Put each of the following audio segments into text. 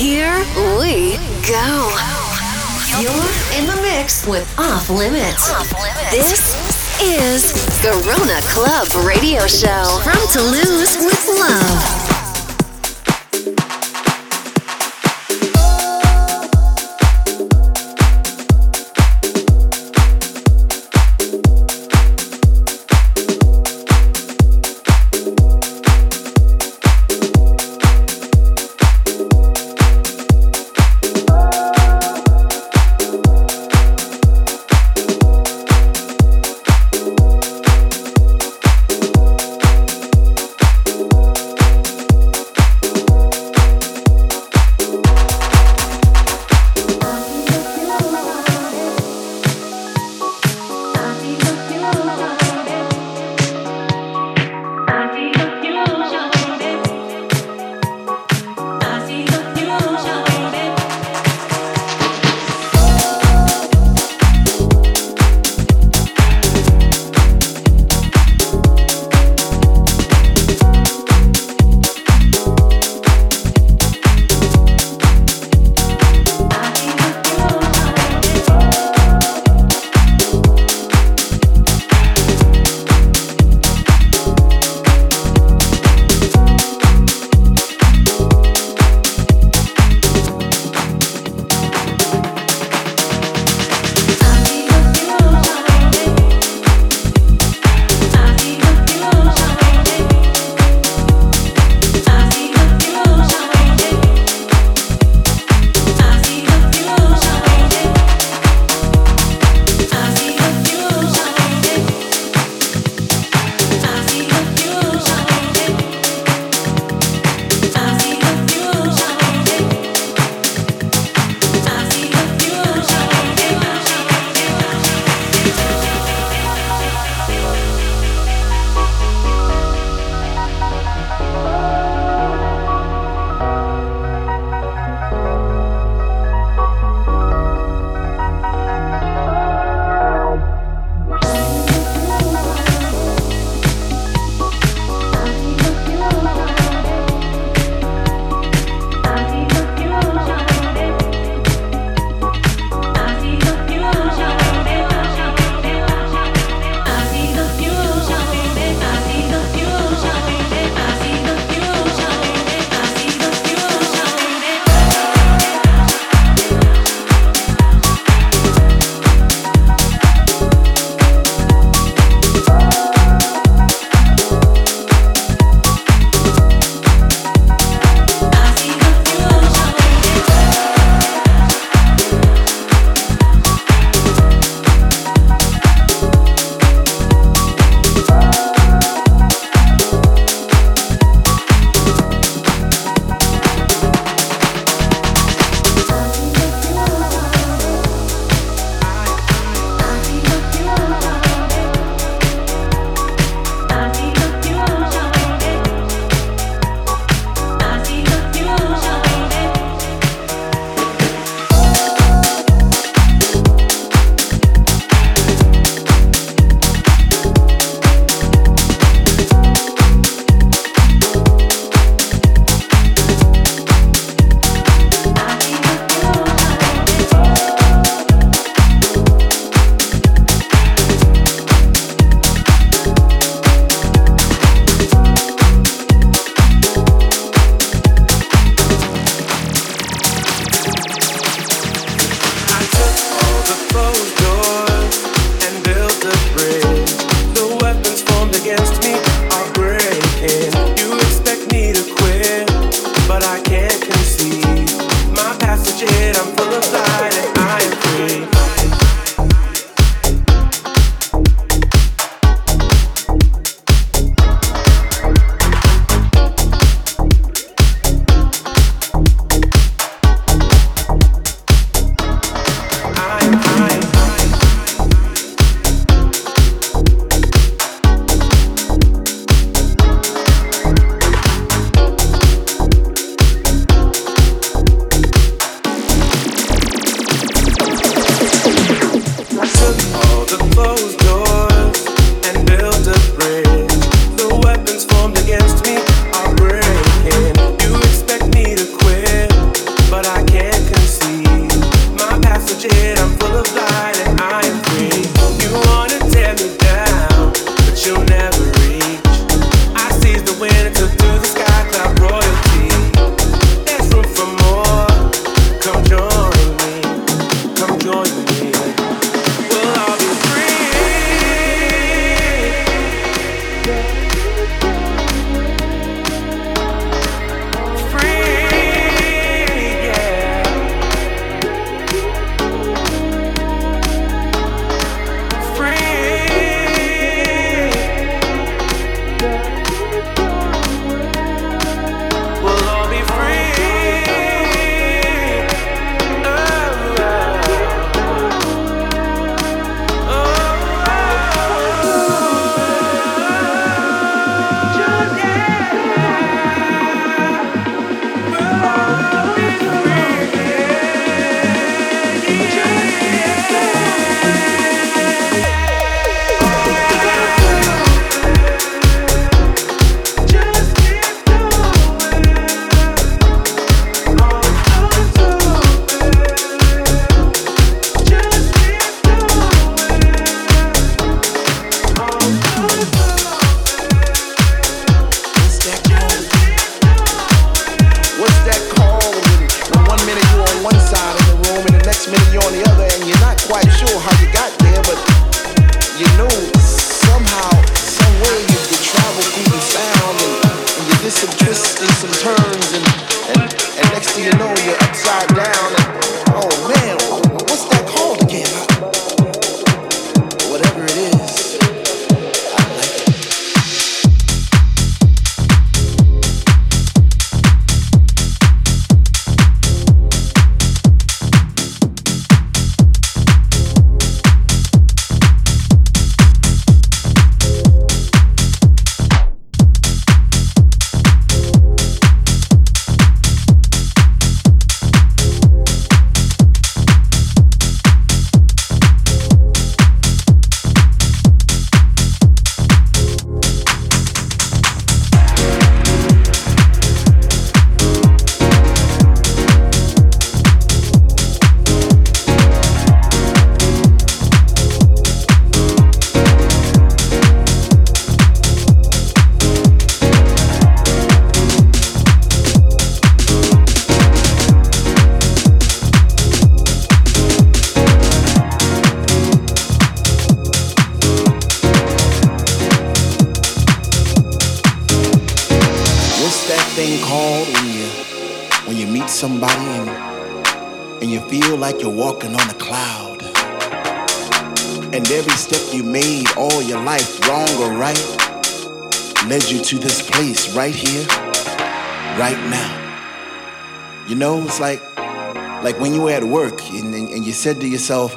Here we go. You're in the mix with Off Limits. Off Limits. This is Garona Club Radio Show from Toulouse with Love. To this place right here, right now. You know, it's like like when you were at work and, and you said to yourself,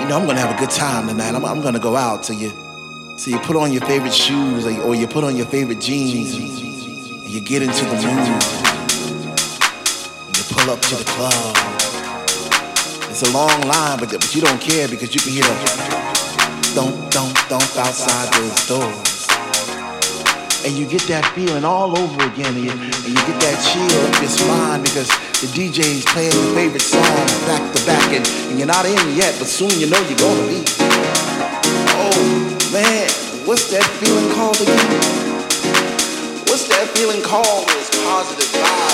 you know, I'm gonna have a good time tonight. I'm, I'm gonna go out. So you so you put on your favorite shoes or you, or you put on your favorite jeans and, and you get into the mood. And you pull up to the club. It's a long line, but, but you don't care because you can hear the don't, don't, don't outside those doors and you get that feeling all over again, and you, and you get that chill up your spine because the DJ's playing your favorite song back to back, and, and you're not in yet, but soon you know you're gonna be. Oh man, what's that feeling called again? What's that feeling called? It's positive vibes.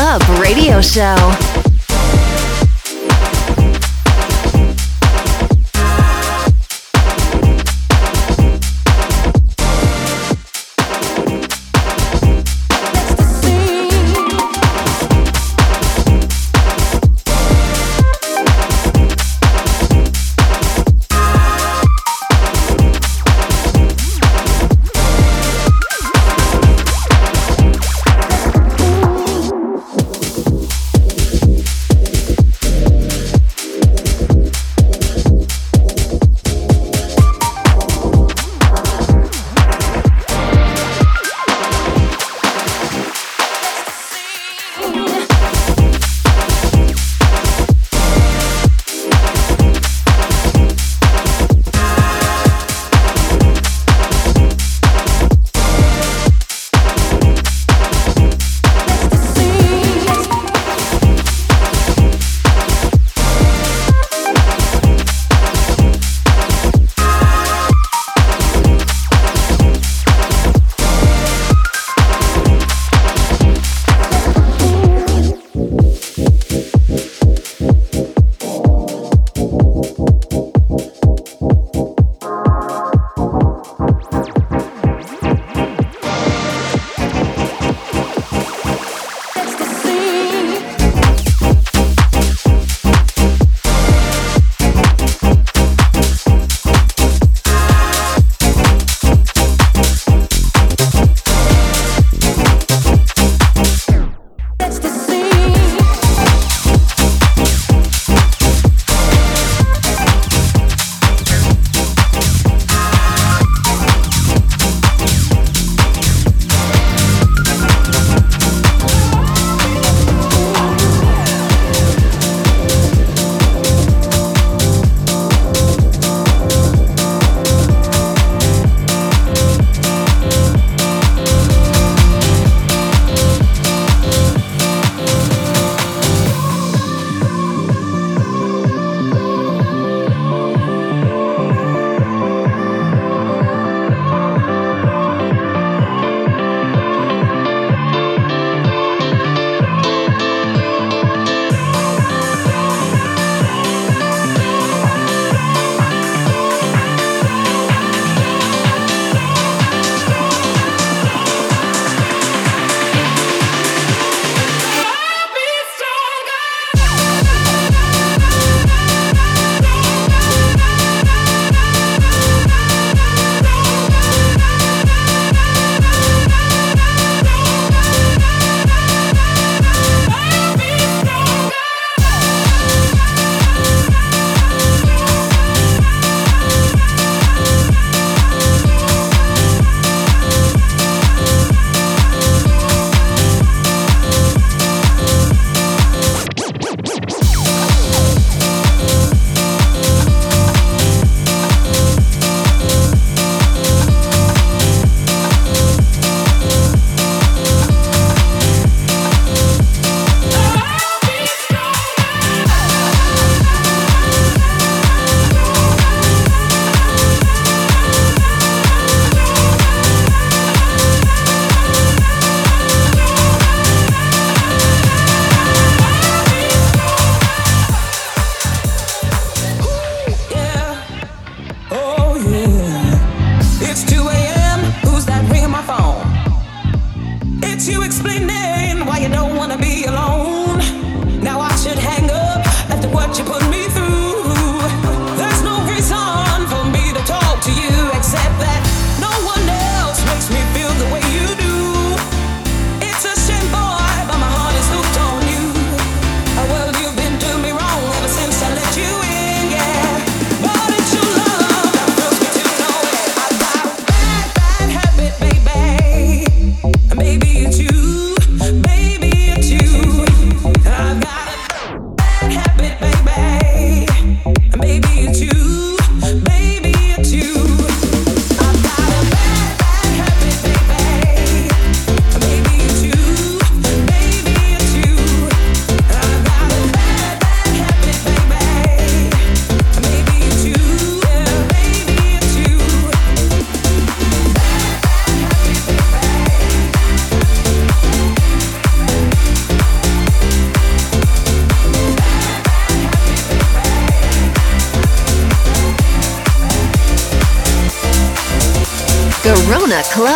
Club Radio Show.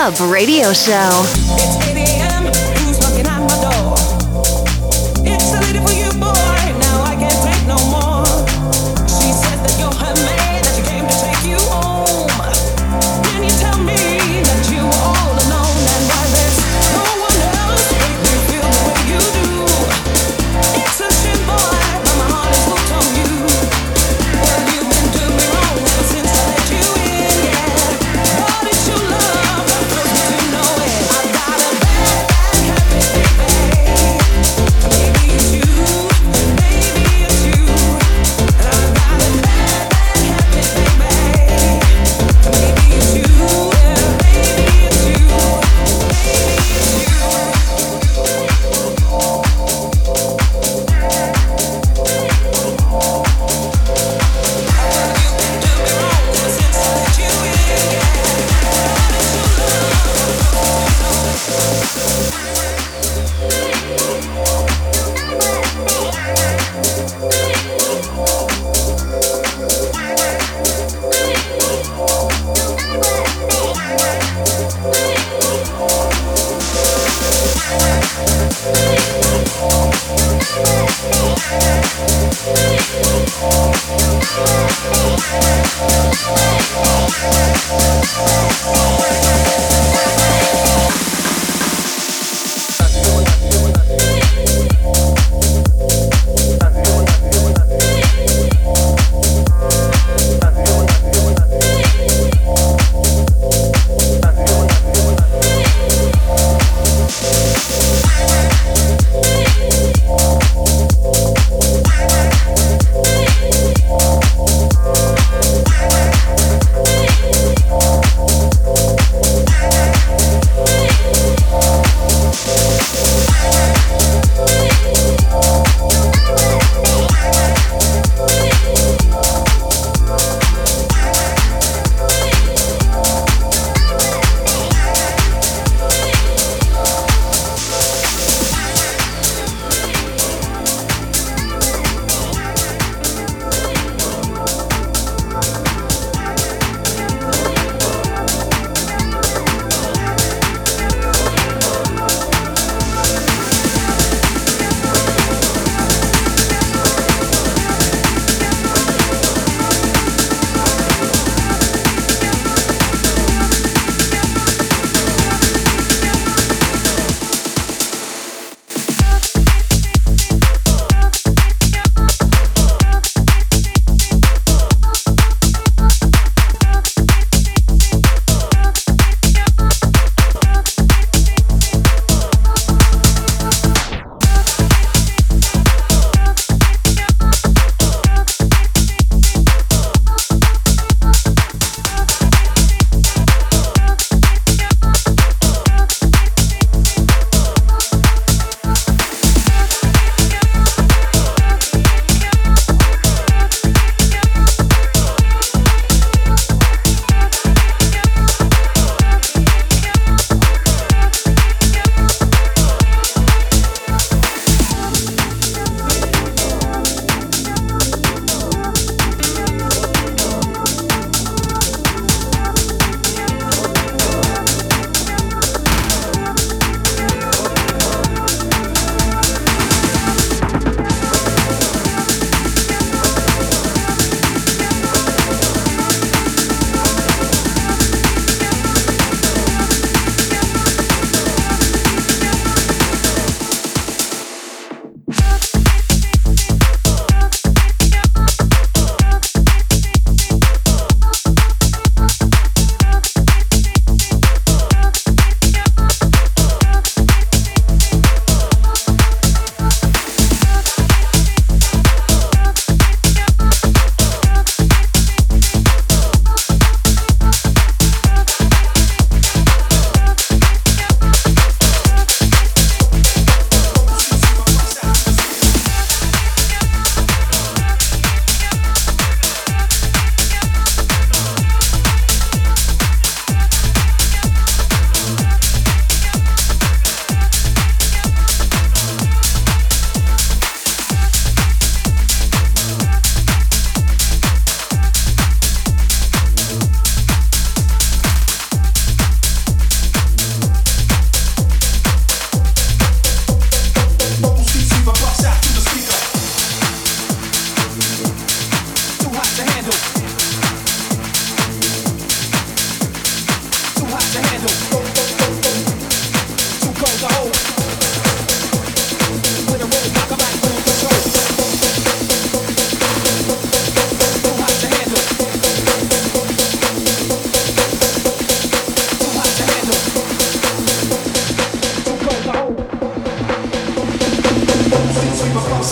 Club Radio Show.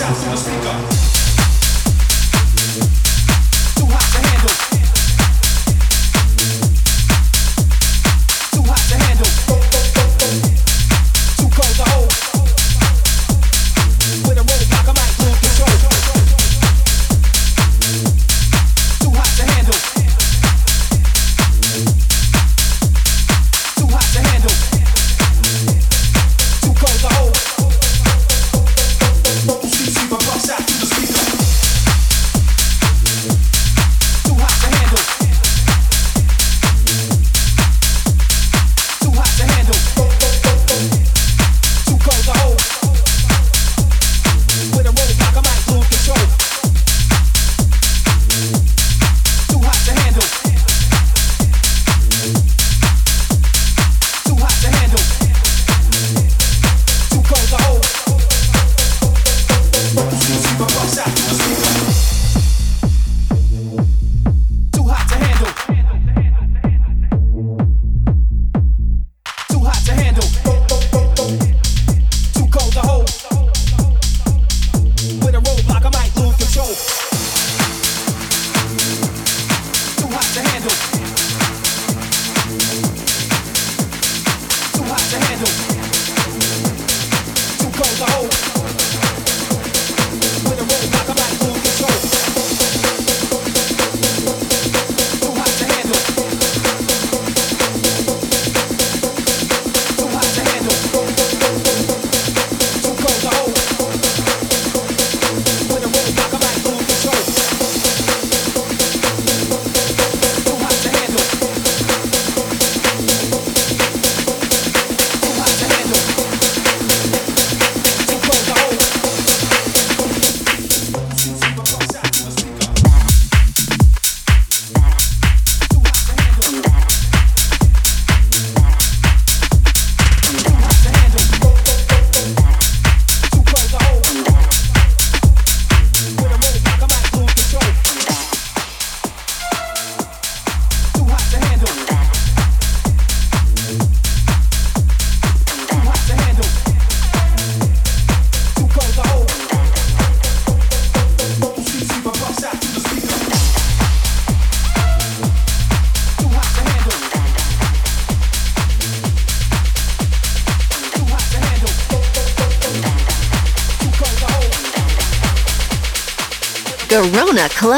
South South Speaker.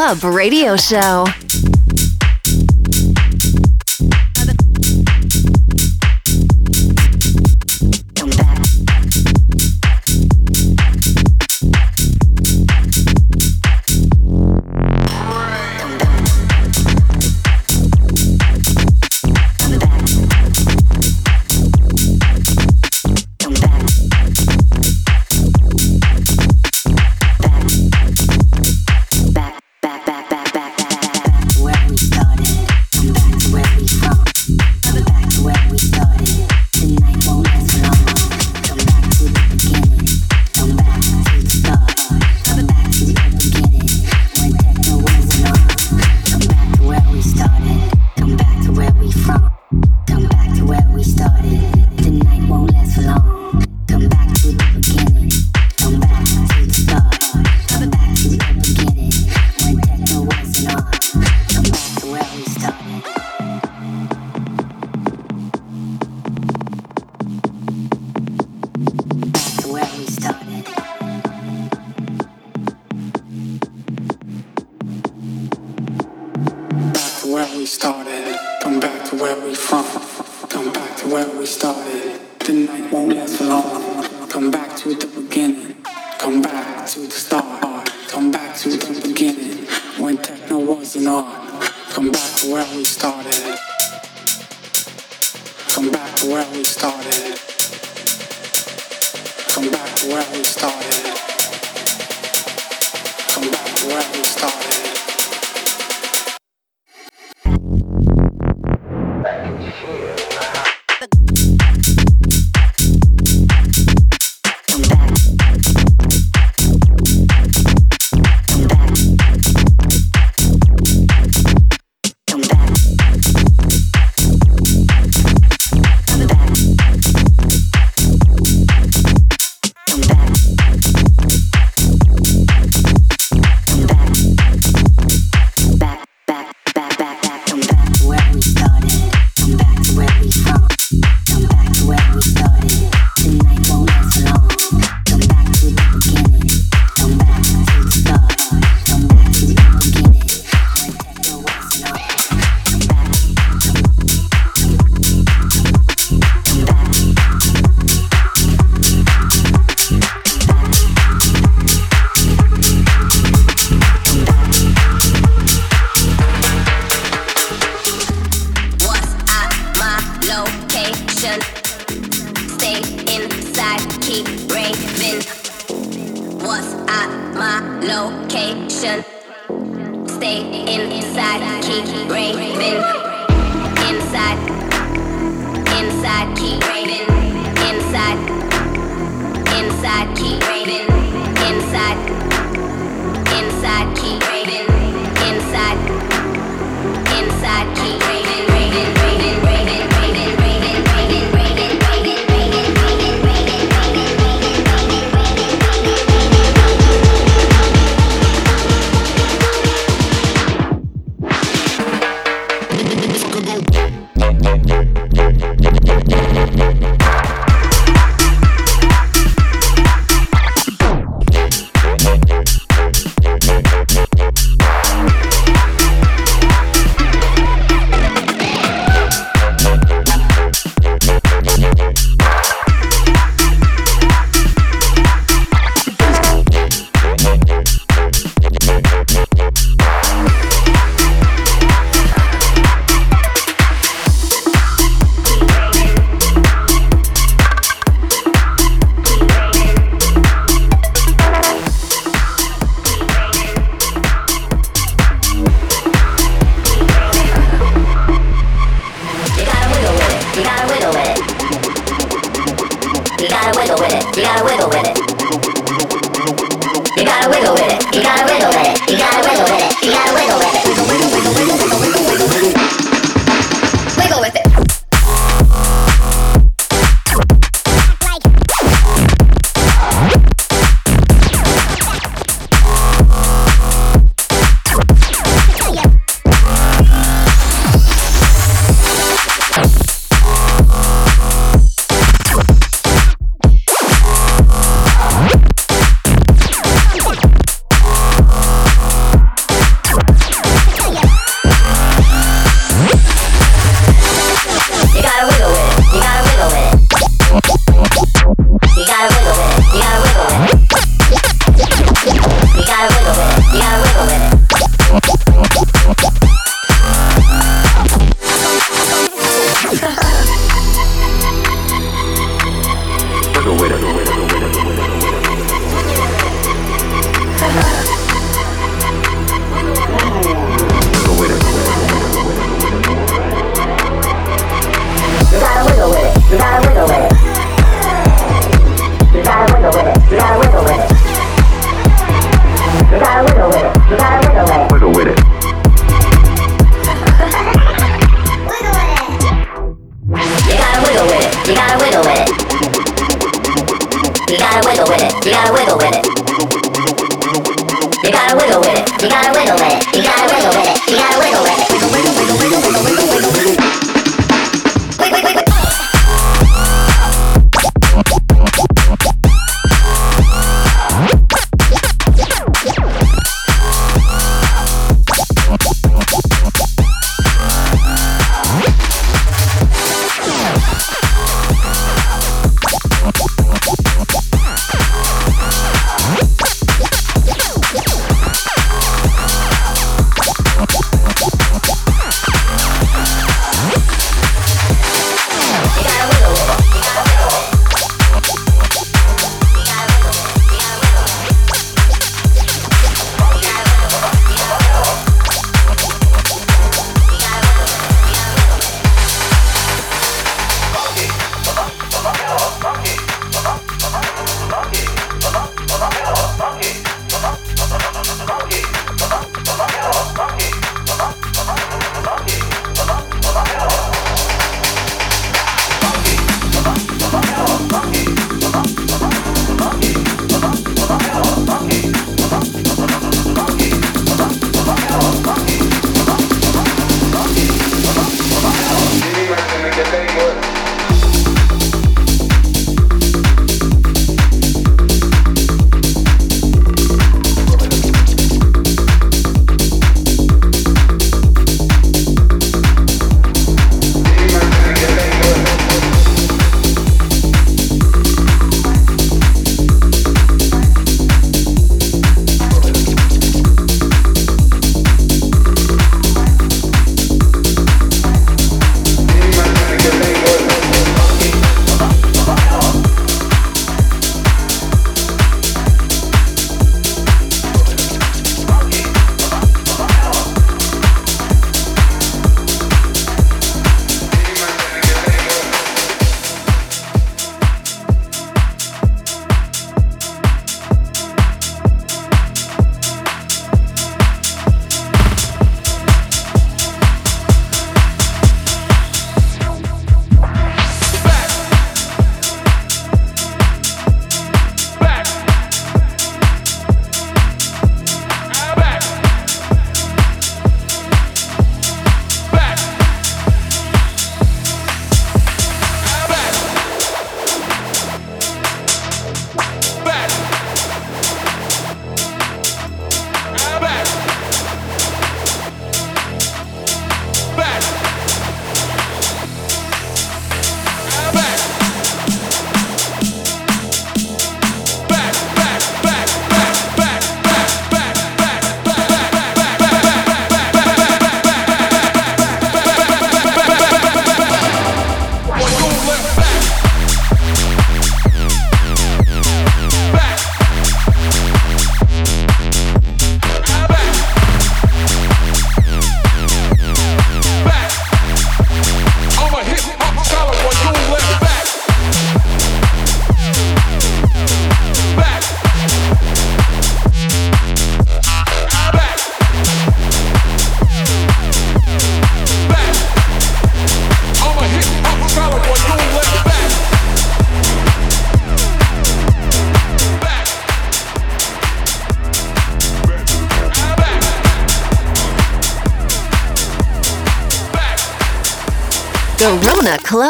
Club Radio Show.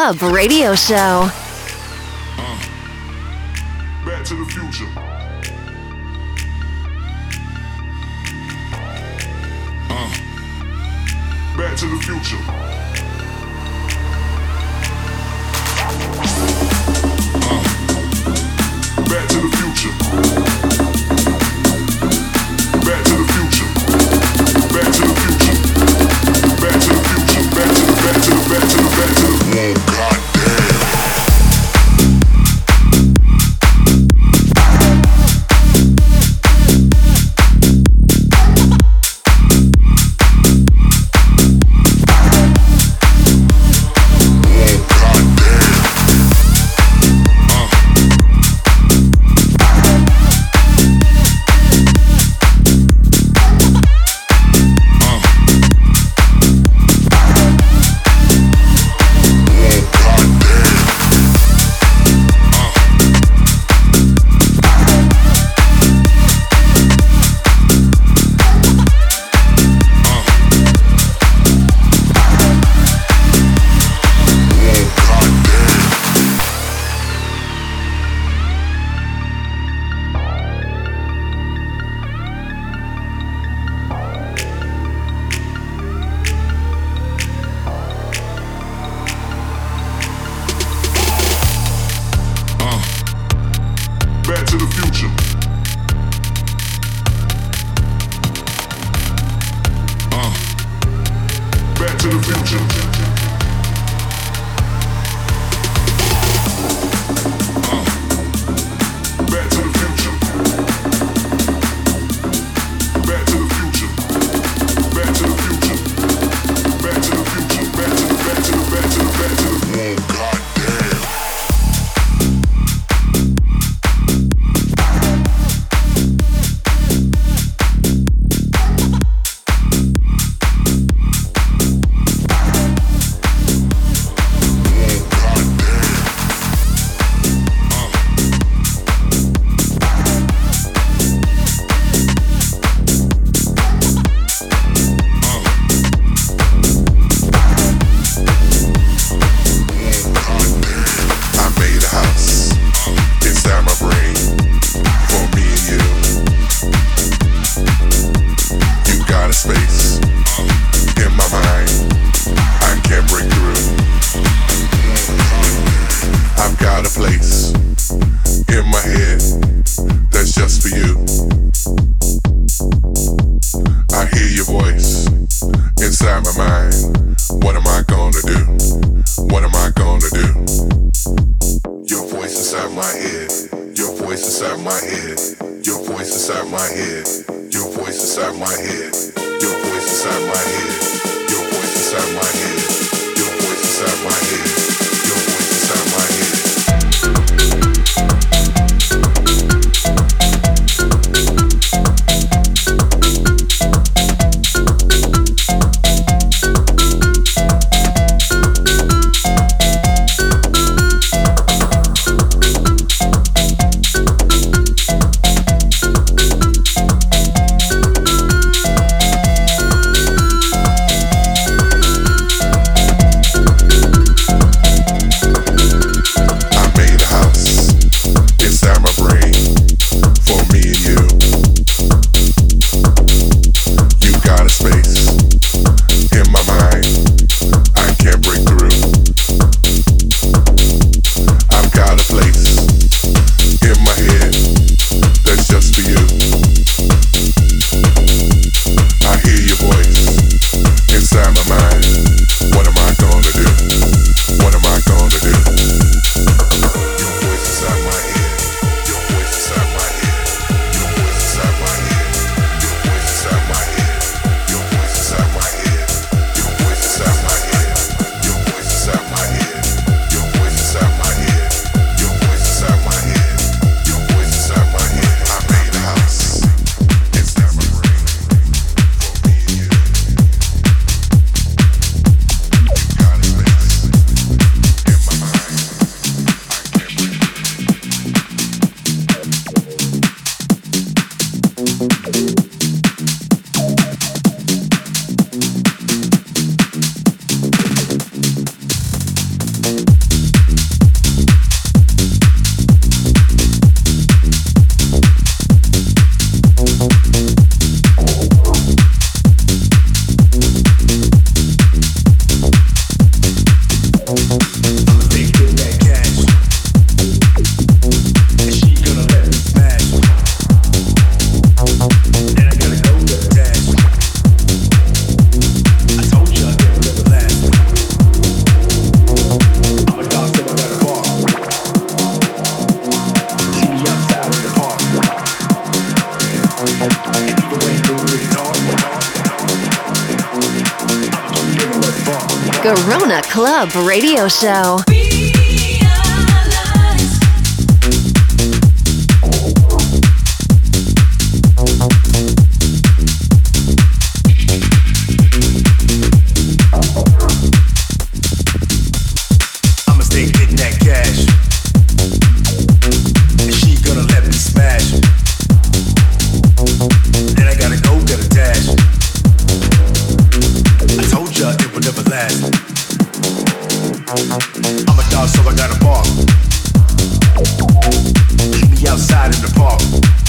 Club Radio Show. Club Radio Show. park. Meet me outside in the park.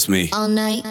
trust me. All night.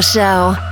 Show.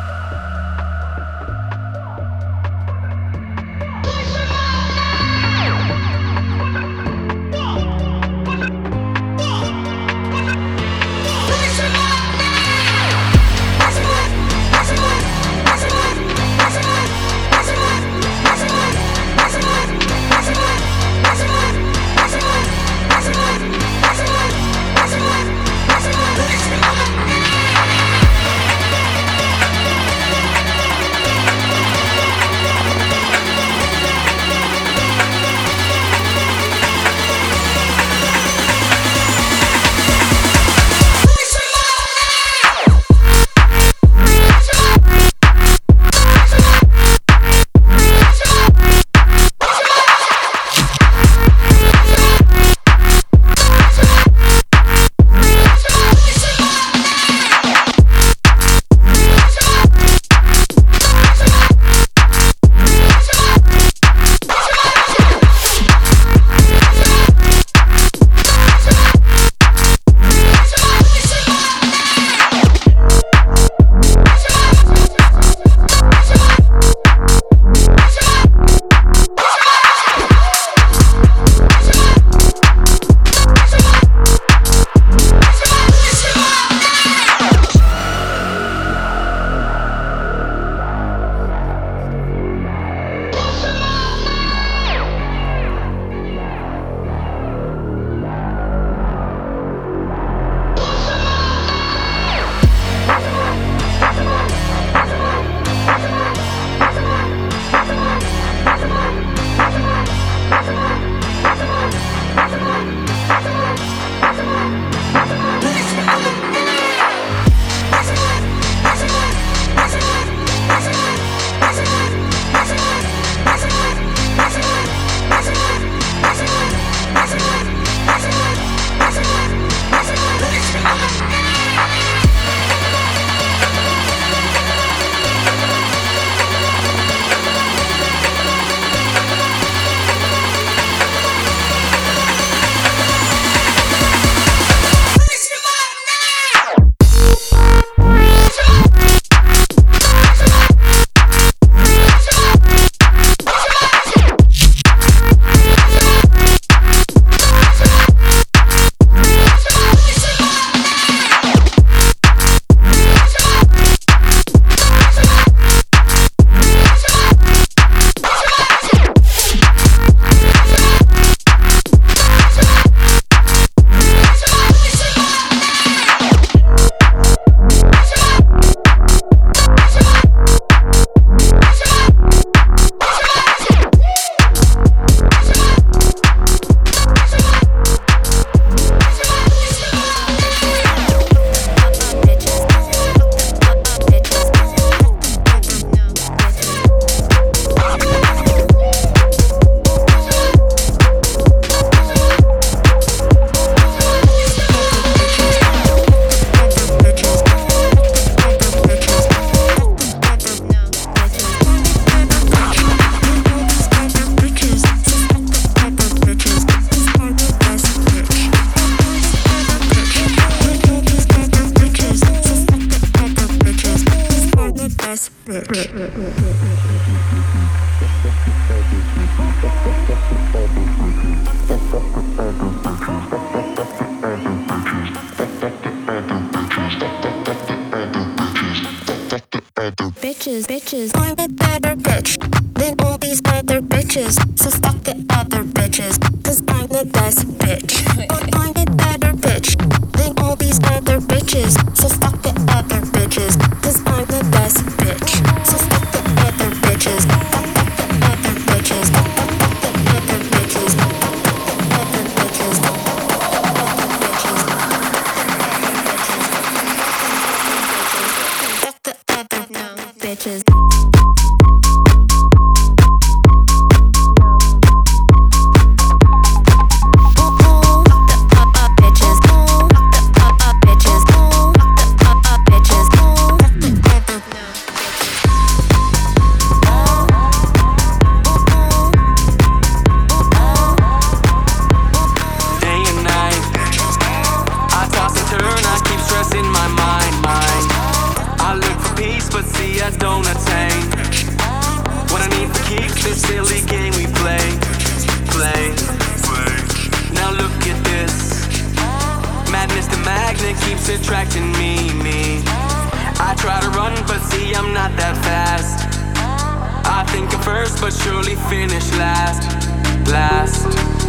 First, but surely finish last, last.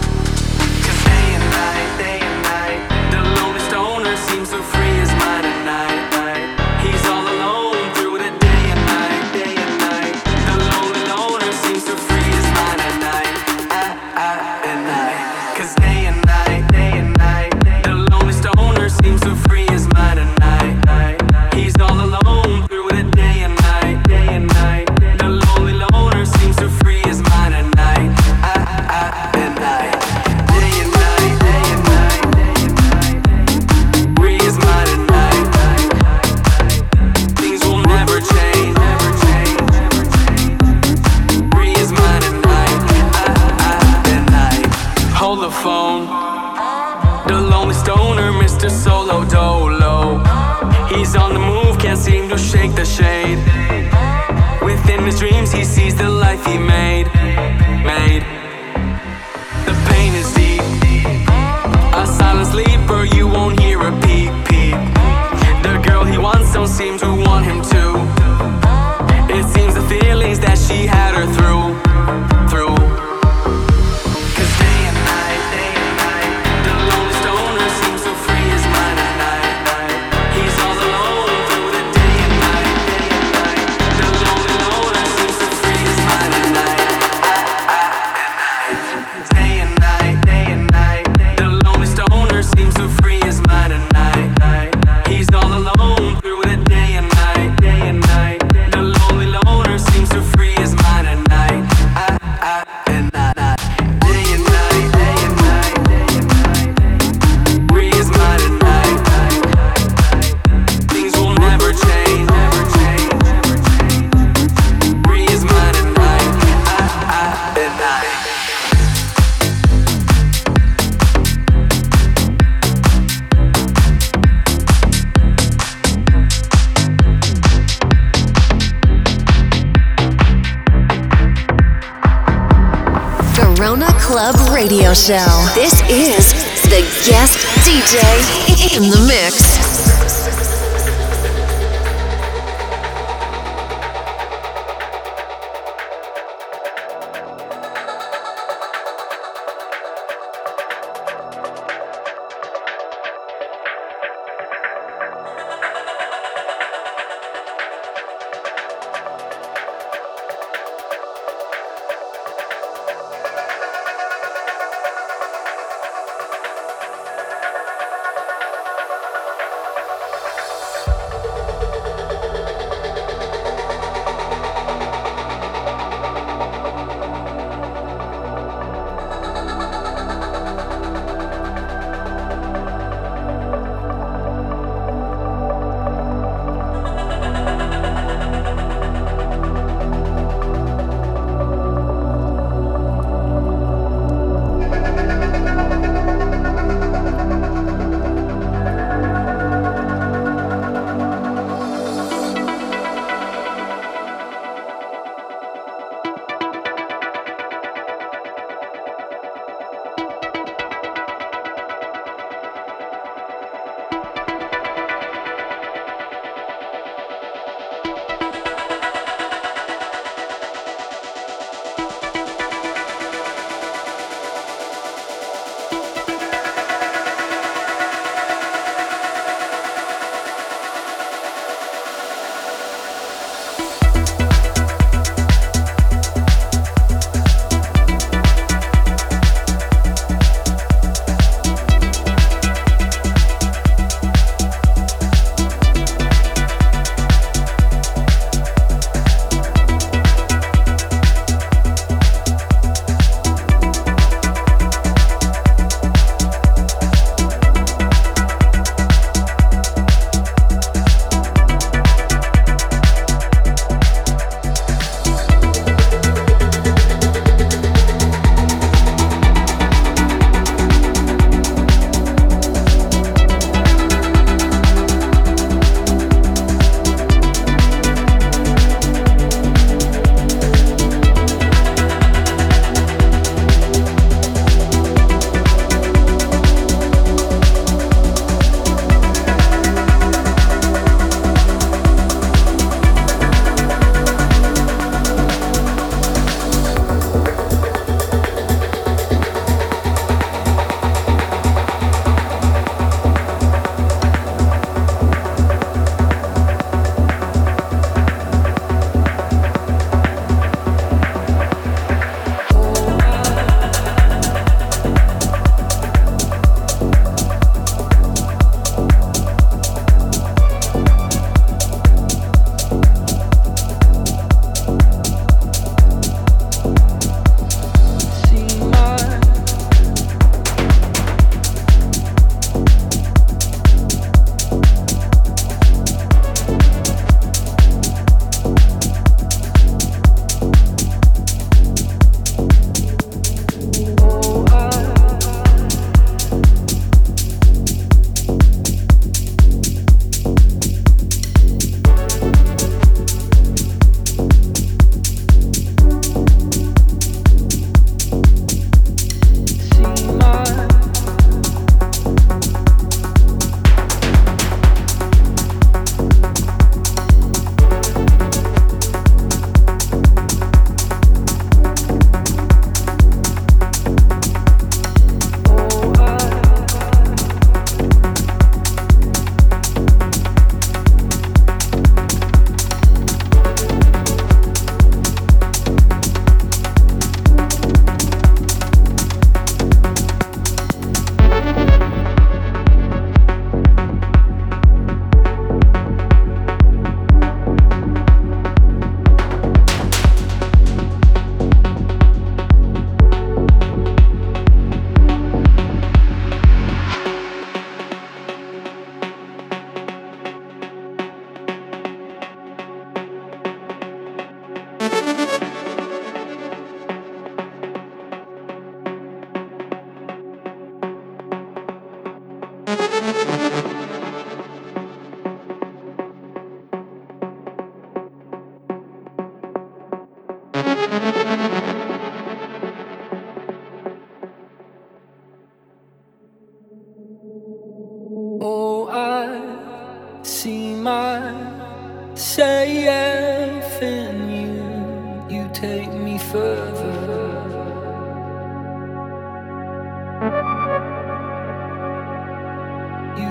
Guest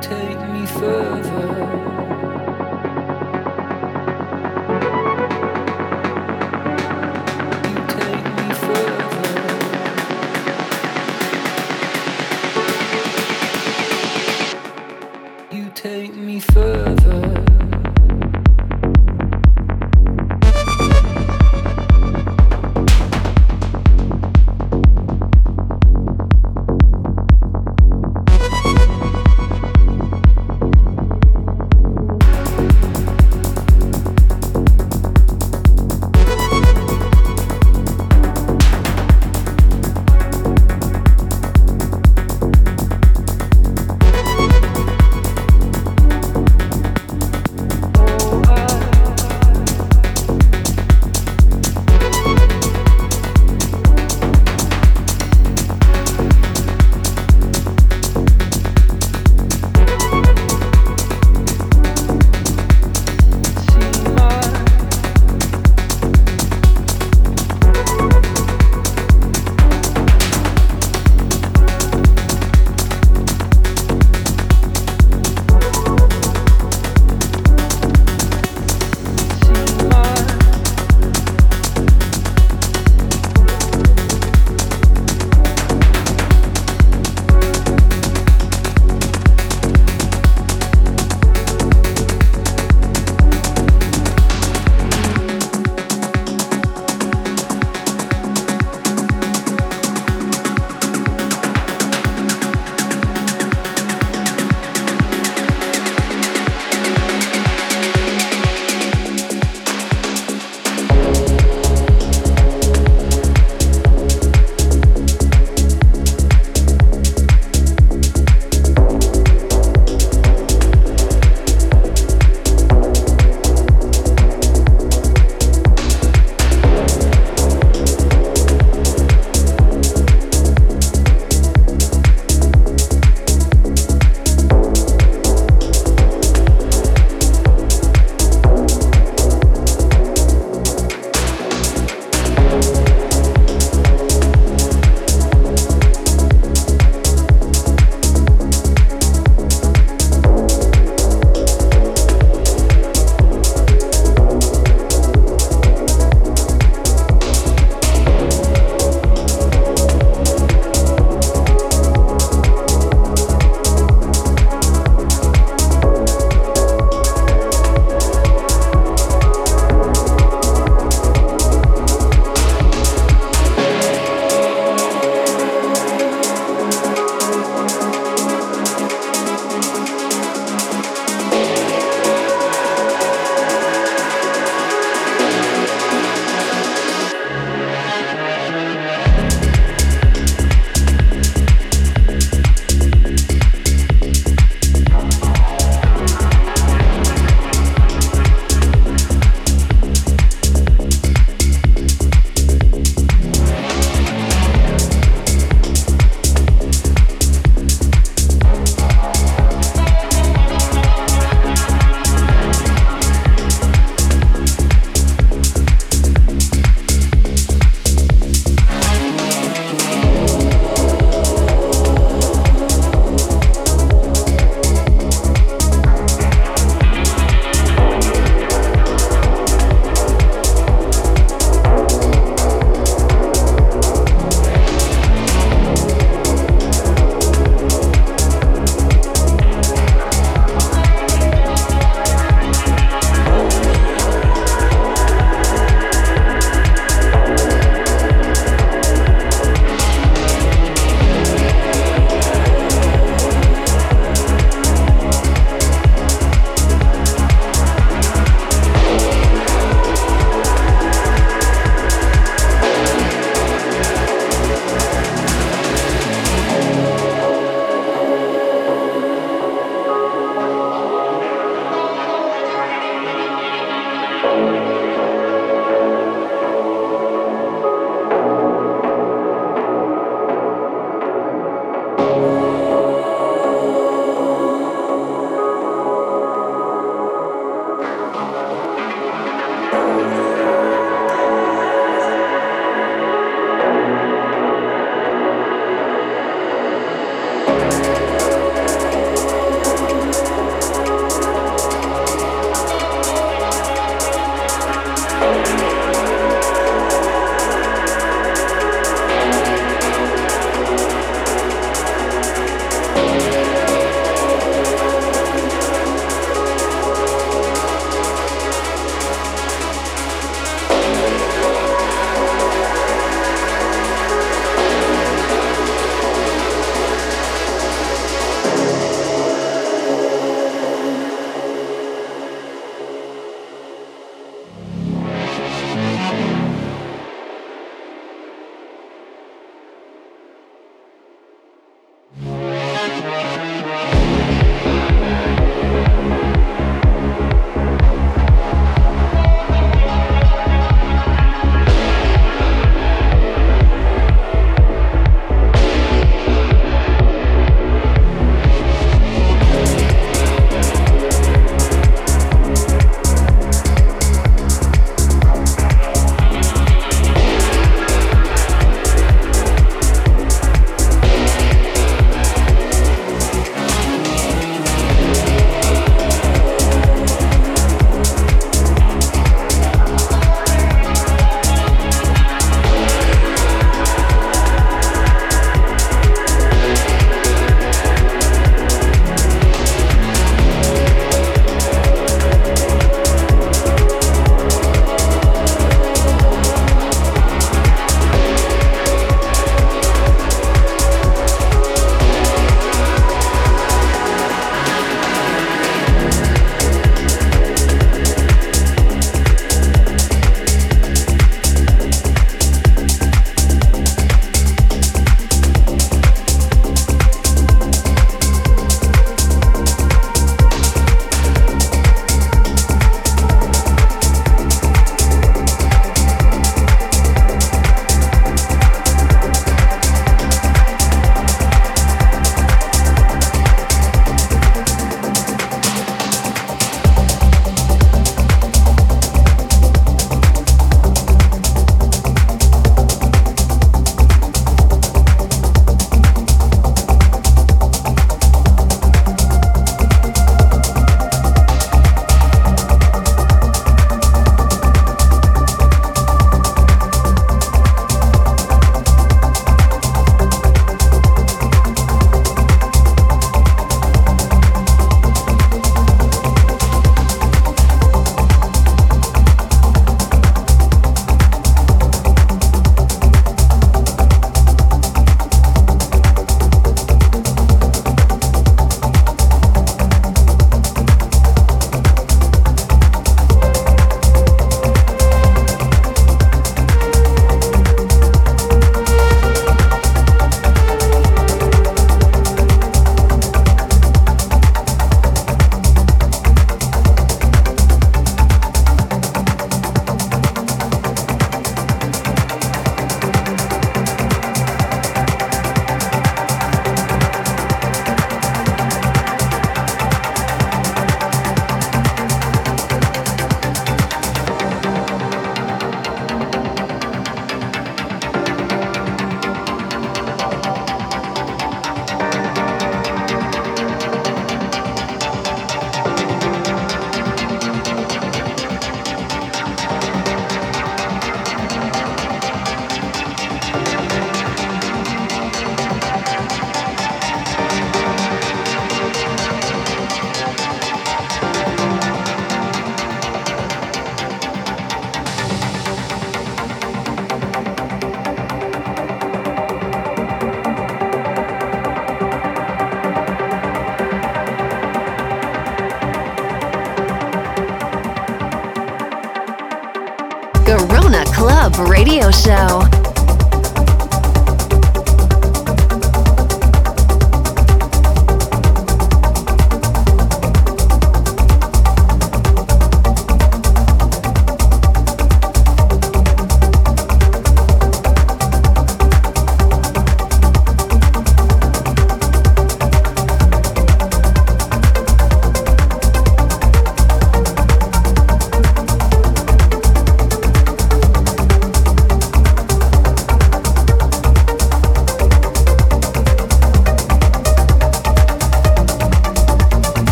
take me further.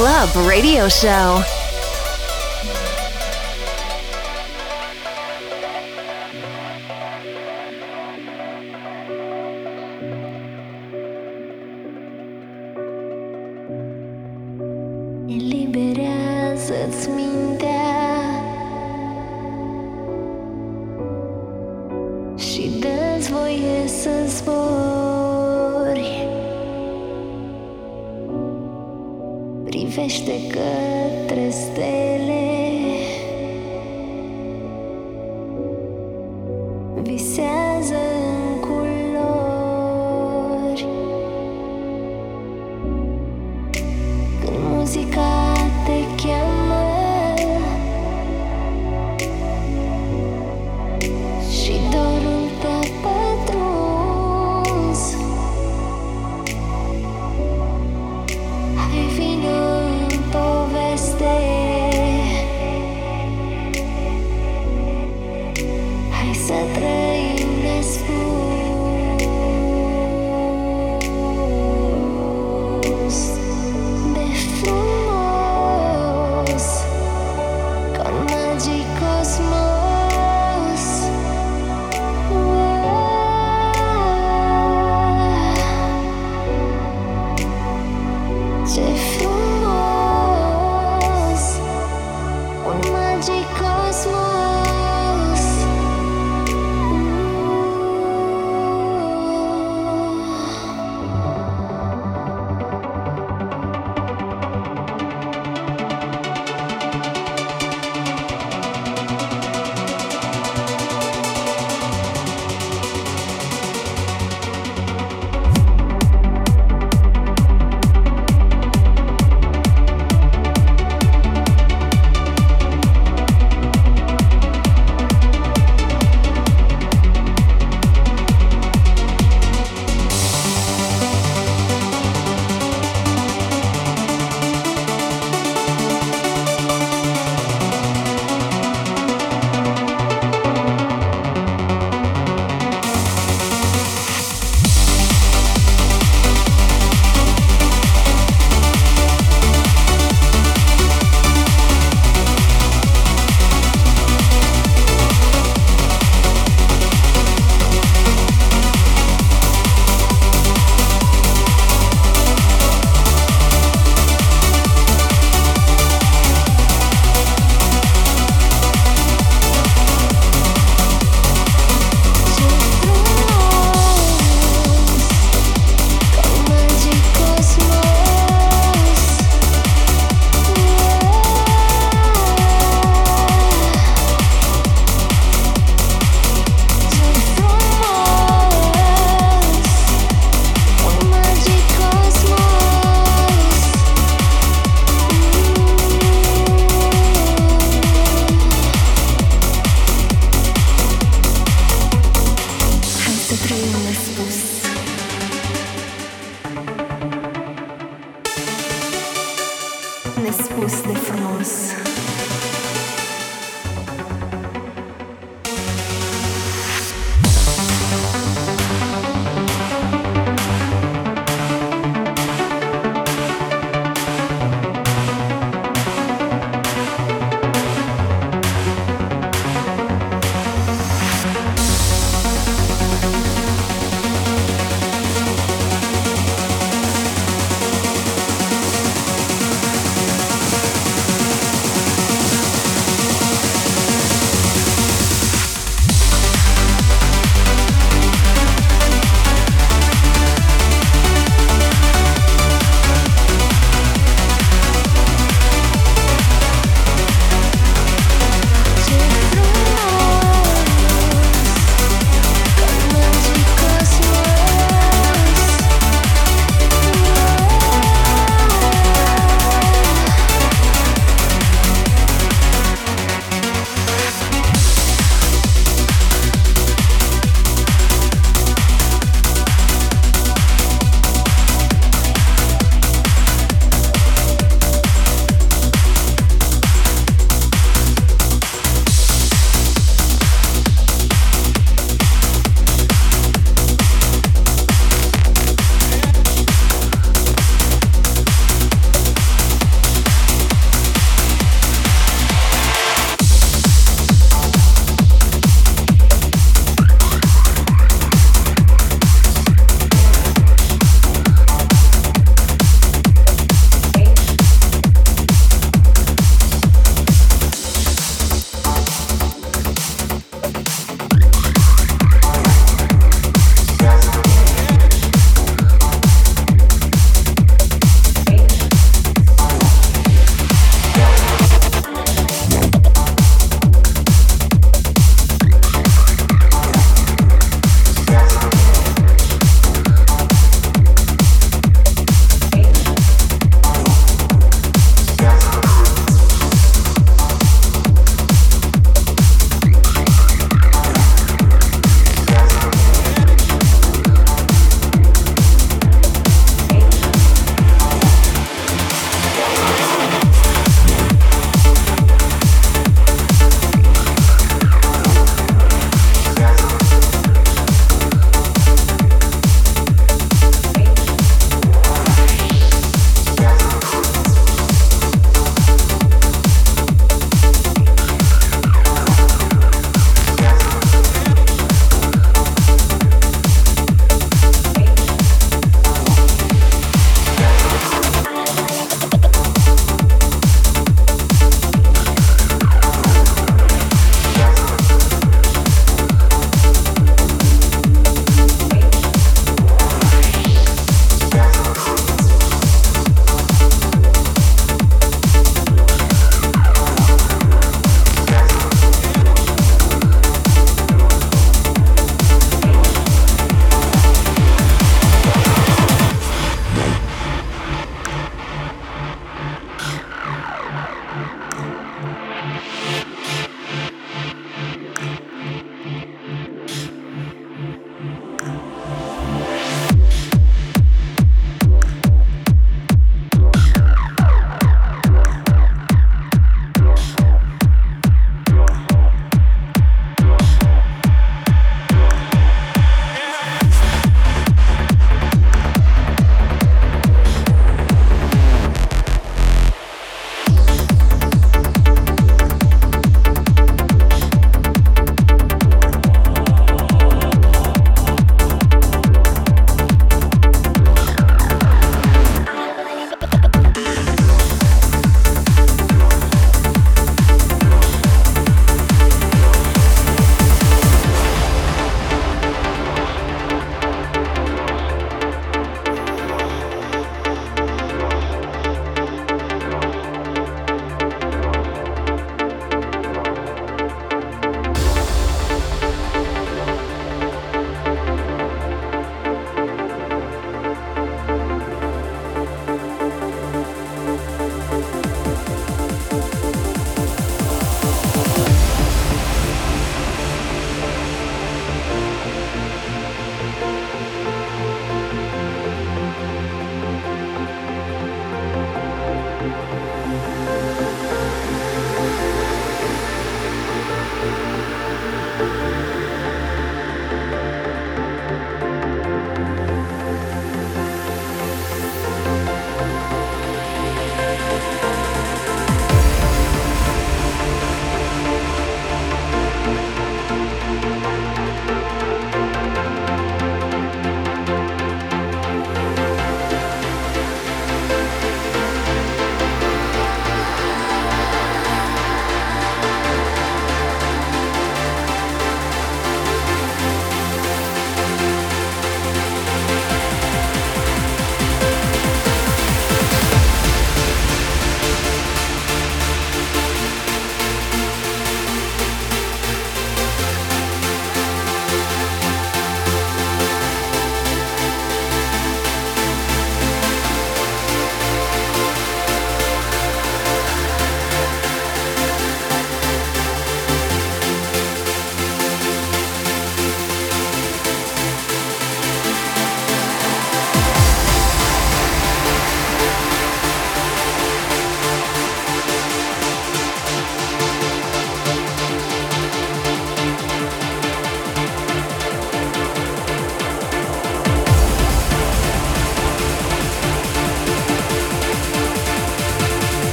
Club Radio Show.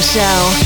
Show.